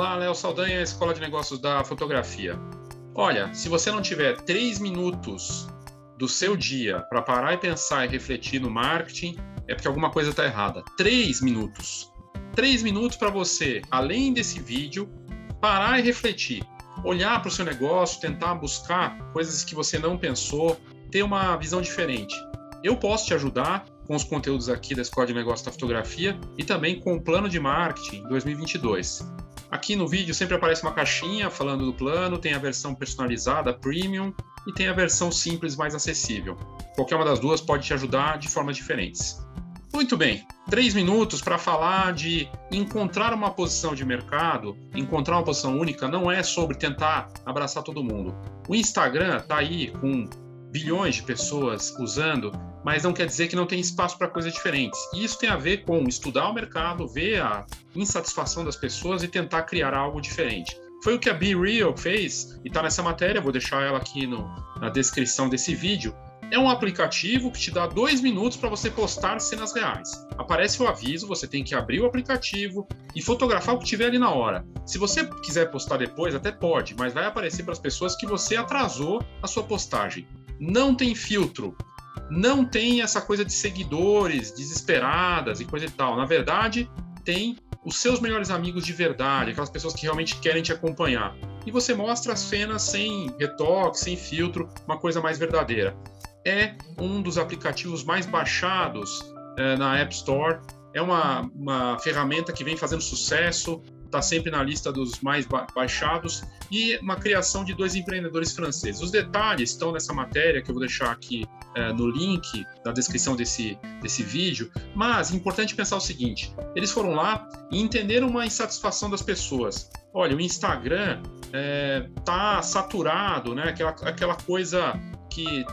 Olá, Léo Saldanha, Escola de Negócios da Fotografia. Olha, se você não tiver três minutos do seu dia para parar e pensar e refletir no marketing, é porque alguma coisa está errada. Três minutos. Três minutos para você, além desse vídeo, parar e refletir. Olhar para o seu negócio, tentar buscar coisas que você não pensou, ter uma visão diferente. Eu posso te ajudar com os conteúdos aqui da Escola de Negócios da Fotografia e também com o plano de marketing 2022. Aqui no vídeo sempre aparece uma caixinha falando do plano, tem a versão personalizada, premium, e tem a versão simples mais acessível. Qualquer uma das duas pode te ajudar de formas diferentes. Muito bem, três minutos para falar de encontrar uma posição de mercado, encontrar uma posição única, não é sobre tentar abraçar todo mundo. O Instagram está aí com bilhões de pessoas usando, mas não quer dizer que não tem espaço para coisas diferentes. E isso tem a ver com estudar o mercado, ver a insatisfação das pessoas e tentar criar algo diferente. Foi o que a Be Real fez e está nessa matéria, vou deixar ela aqui no, na descrição desse vídeo. É um aplicativo que te dá dois minutos para você postar cenas reais. Aparece o aviso, você tem que abrir o aplicativo e fotografar o que tiver ali na hora. Se você quiser postar depois, até pode, mas vai aparecer para as pessoas que você atrasou a sua postagem não tem filtro, não tem essa coisa de seguidores desesperadas e coisa e tal. Na verdade, tem os seus melhores amigos de verdade, aquelas pessoas que realmente querem te acompanhar. E você mostra as cenas sem retoque, sem filtro, uma coisa mais verdadeira. É um dos aplicativos mais baixados é, na App Store. É uma, uma ferramenta que vem fazendo sucesso está sempre na lista dos mais baixados, e uma criação de dois empreendedores franceses. Os detalhes estão nessa matéria, que eu vou deixar aqui é, no link na descrição desse, desse vídeo, mas é importante pensar o seguinte: eles foram lá e entenderam uma insatisfação das pessoas. Olha, o Instagram é, saturado, né? aquela, aquela coisa que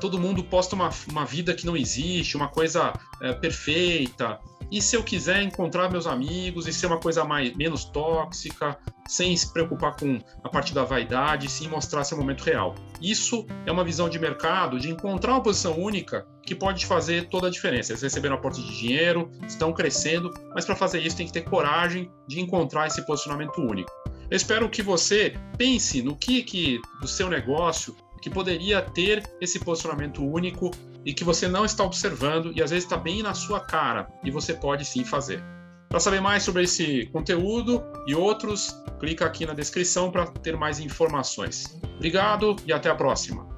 todo mundo posta uma, uma vida que não existe, uma coisa é, perfeita, e se eu quiser encontrar meus amigos e ser uma coisa mais, menos tóxica, sem se preocupar com a parte da vaidade, sim mostrar seu momento real. Isso é uma visão de mercado de encontrar uma posição única que pode fazer toda a diferença. Eles receberam aporte de dinheiro, estão crescendo, mas para fazer isso tem que ter coragem de encontrar esse posicionamento único. Eu espero que você pense no que, que do seu negócio que poderia ter esse posicionamento único e que você não está observando e às vezes está bem na sua cara e você pode sim fazer. Para saber mais sobre esse conteúdo e outros, clica aqui na descrição para ter mais informações. Obrigado e até a próxima.